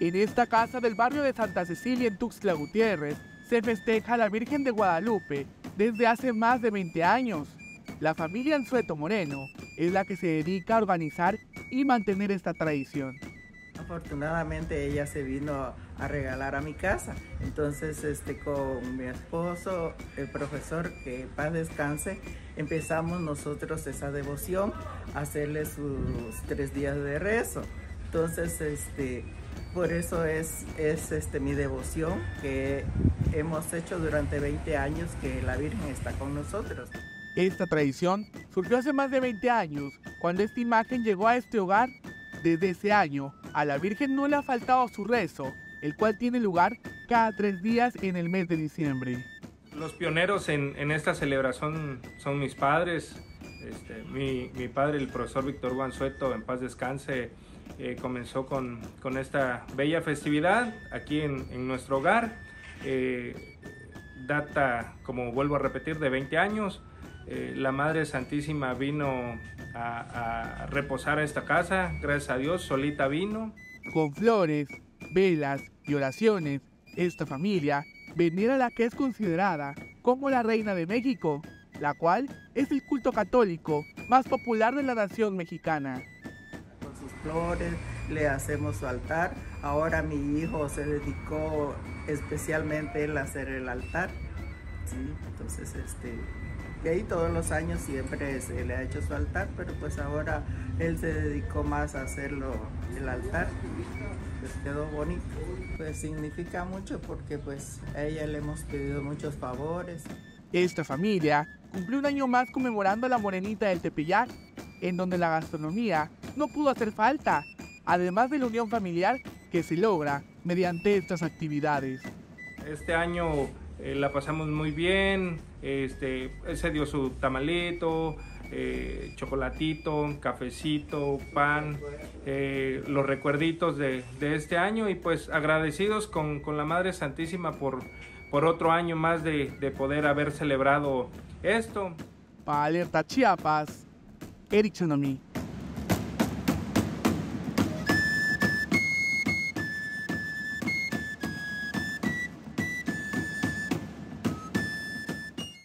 En esta casa del barrio de Santa Cecilia en Tuxtla Gutiérrez se festeja la Virgen de Guadalupe desde hace más de 20 años. La familia Anzueto Moreno es la que se dedica a organizar y mantener esta tradición. Afortunadamente ella se vino a regalar a mi casa. Entonces, este, con mi esposo, el profesor, que paz descanse, empezamos nosotros esa devoción, hacerle sus tres días de rezo. Entonces, este, por eso es, es este, mi devoción que hemos hecho durante 20 años que la Virgen está con nosotros. Esta tradición surgió hace más de 20 años, cuando esta imagen llegó a este hogar. Desde ese año, a la Virgen no le ha faltado su rezo, el cual tiene lugar cada tres días en el mes de diciembre. Los pioneros en, en esta celebración son mis padres. Este, mi, mi, padre, el profesor Víctor Guanzueto, en paz descanse, eh, comenzó con, con, esta bella festividad aquí en, en nuestro hogar. Eh, data, como vuelvo a repetir, de 20 años. Eh, la Madre Santísima vino a, reposar a esta casa, gracias a Dios, solita vino. Con flores, velas y oraciones, esta familia venera a la que es considerada como la Reina de México, la cual es el culto católico más popular de la nación mexicana. Sus flores le hacemos su altar. Ahora mi hijo se dedicó especialmente a hacer el altar. ¿sí? Entonces, este, y ahí todos los años siempre se le ha hecho su altar, pero pues ahora él se dedicó más a hacerlo el altar. Pues quedó bonito. Pues significa mucho porque pues a ella le hemos pedido muchos favores. Esta familia cumplió un año más conmemorando la Morenita del Tepeyac, en donde la gastronomía no pudo hacer falta, además de la unión familiar que se logra mediante estas actividades. Este año eh, la pasamos muy bien, este, se dio su tamalito, eh, chocolatito, cafecito, pan, eh, los recuerditos de, de, este año y pues agradecidos con, con la Madre Santísima por, por otro año más de, de poder haber celebrado esto. Para Alerta Chiapas, Eric Chonomí.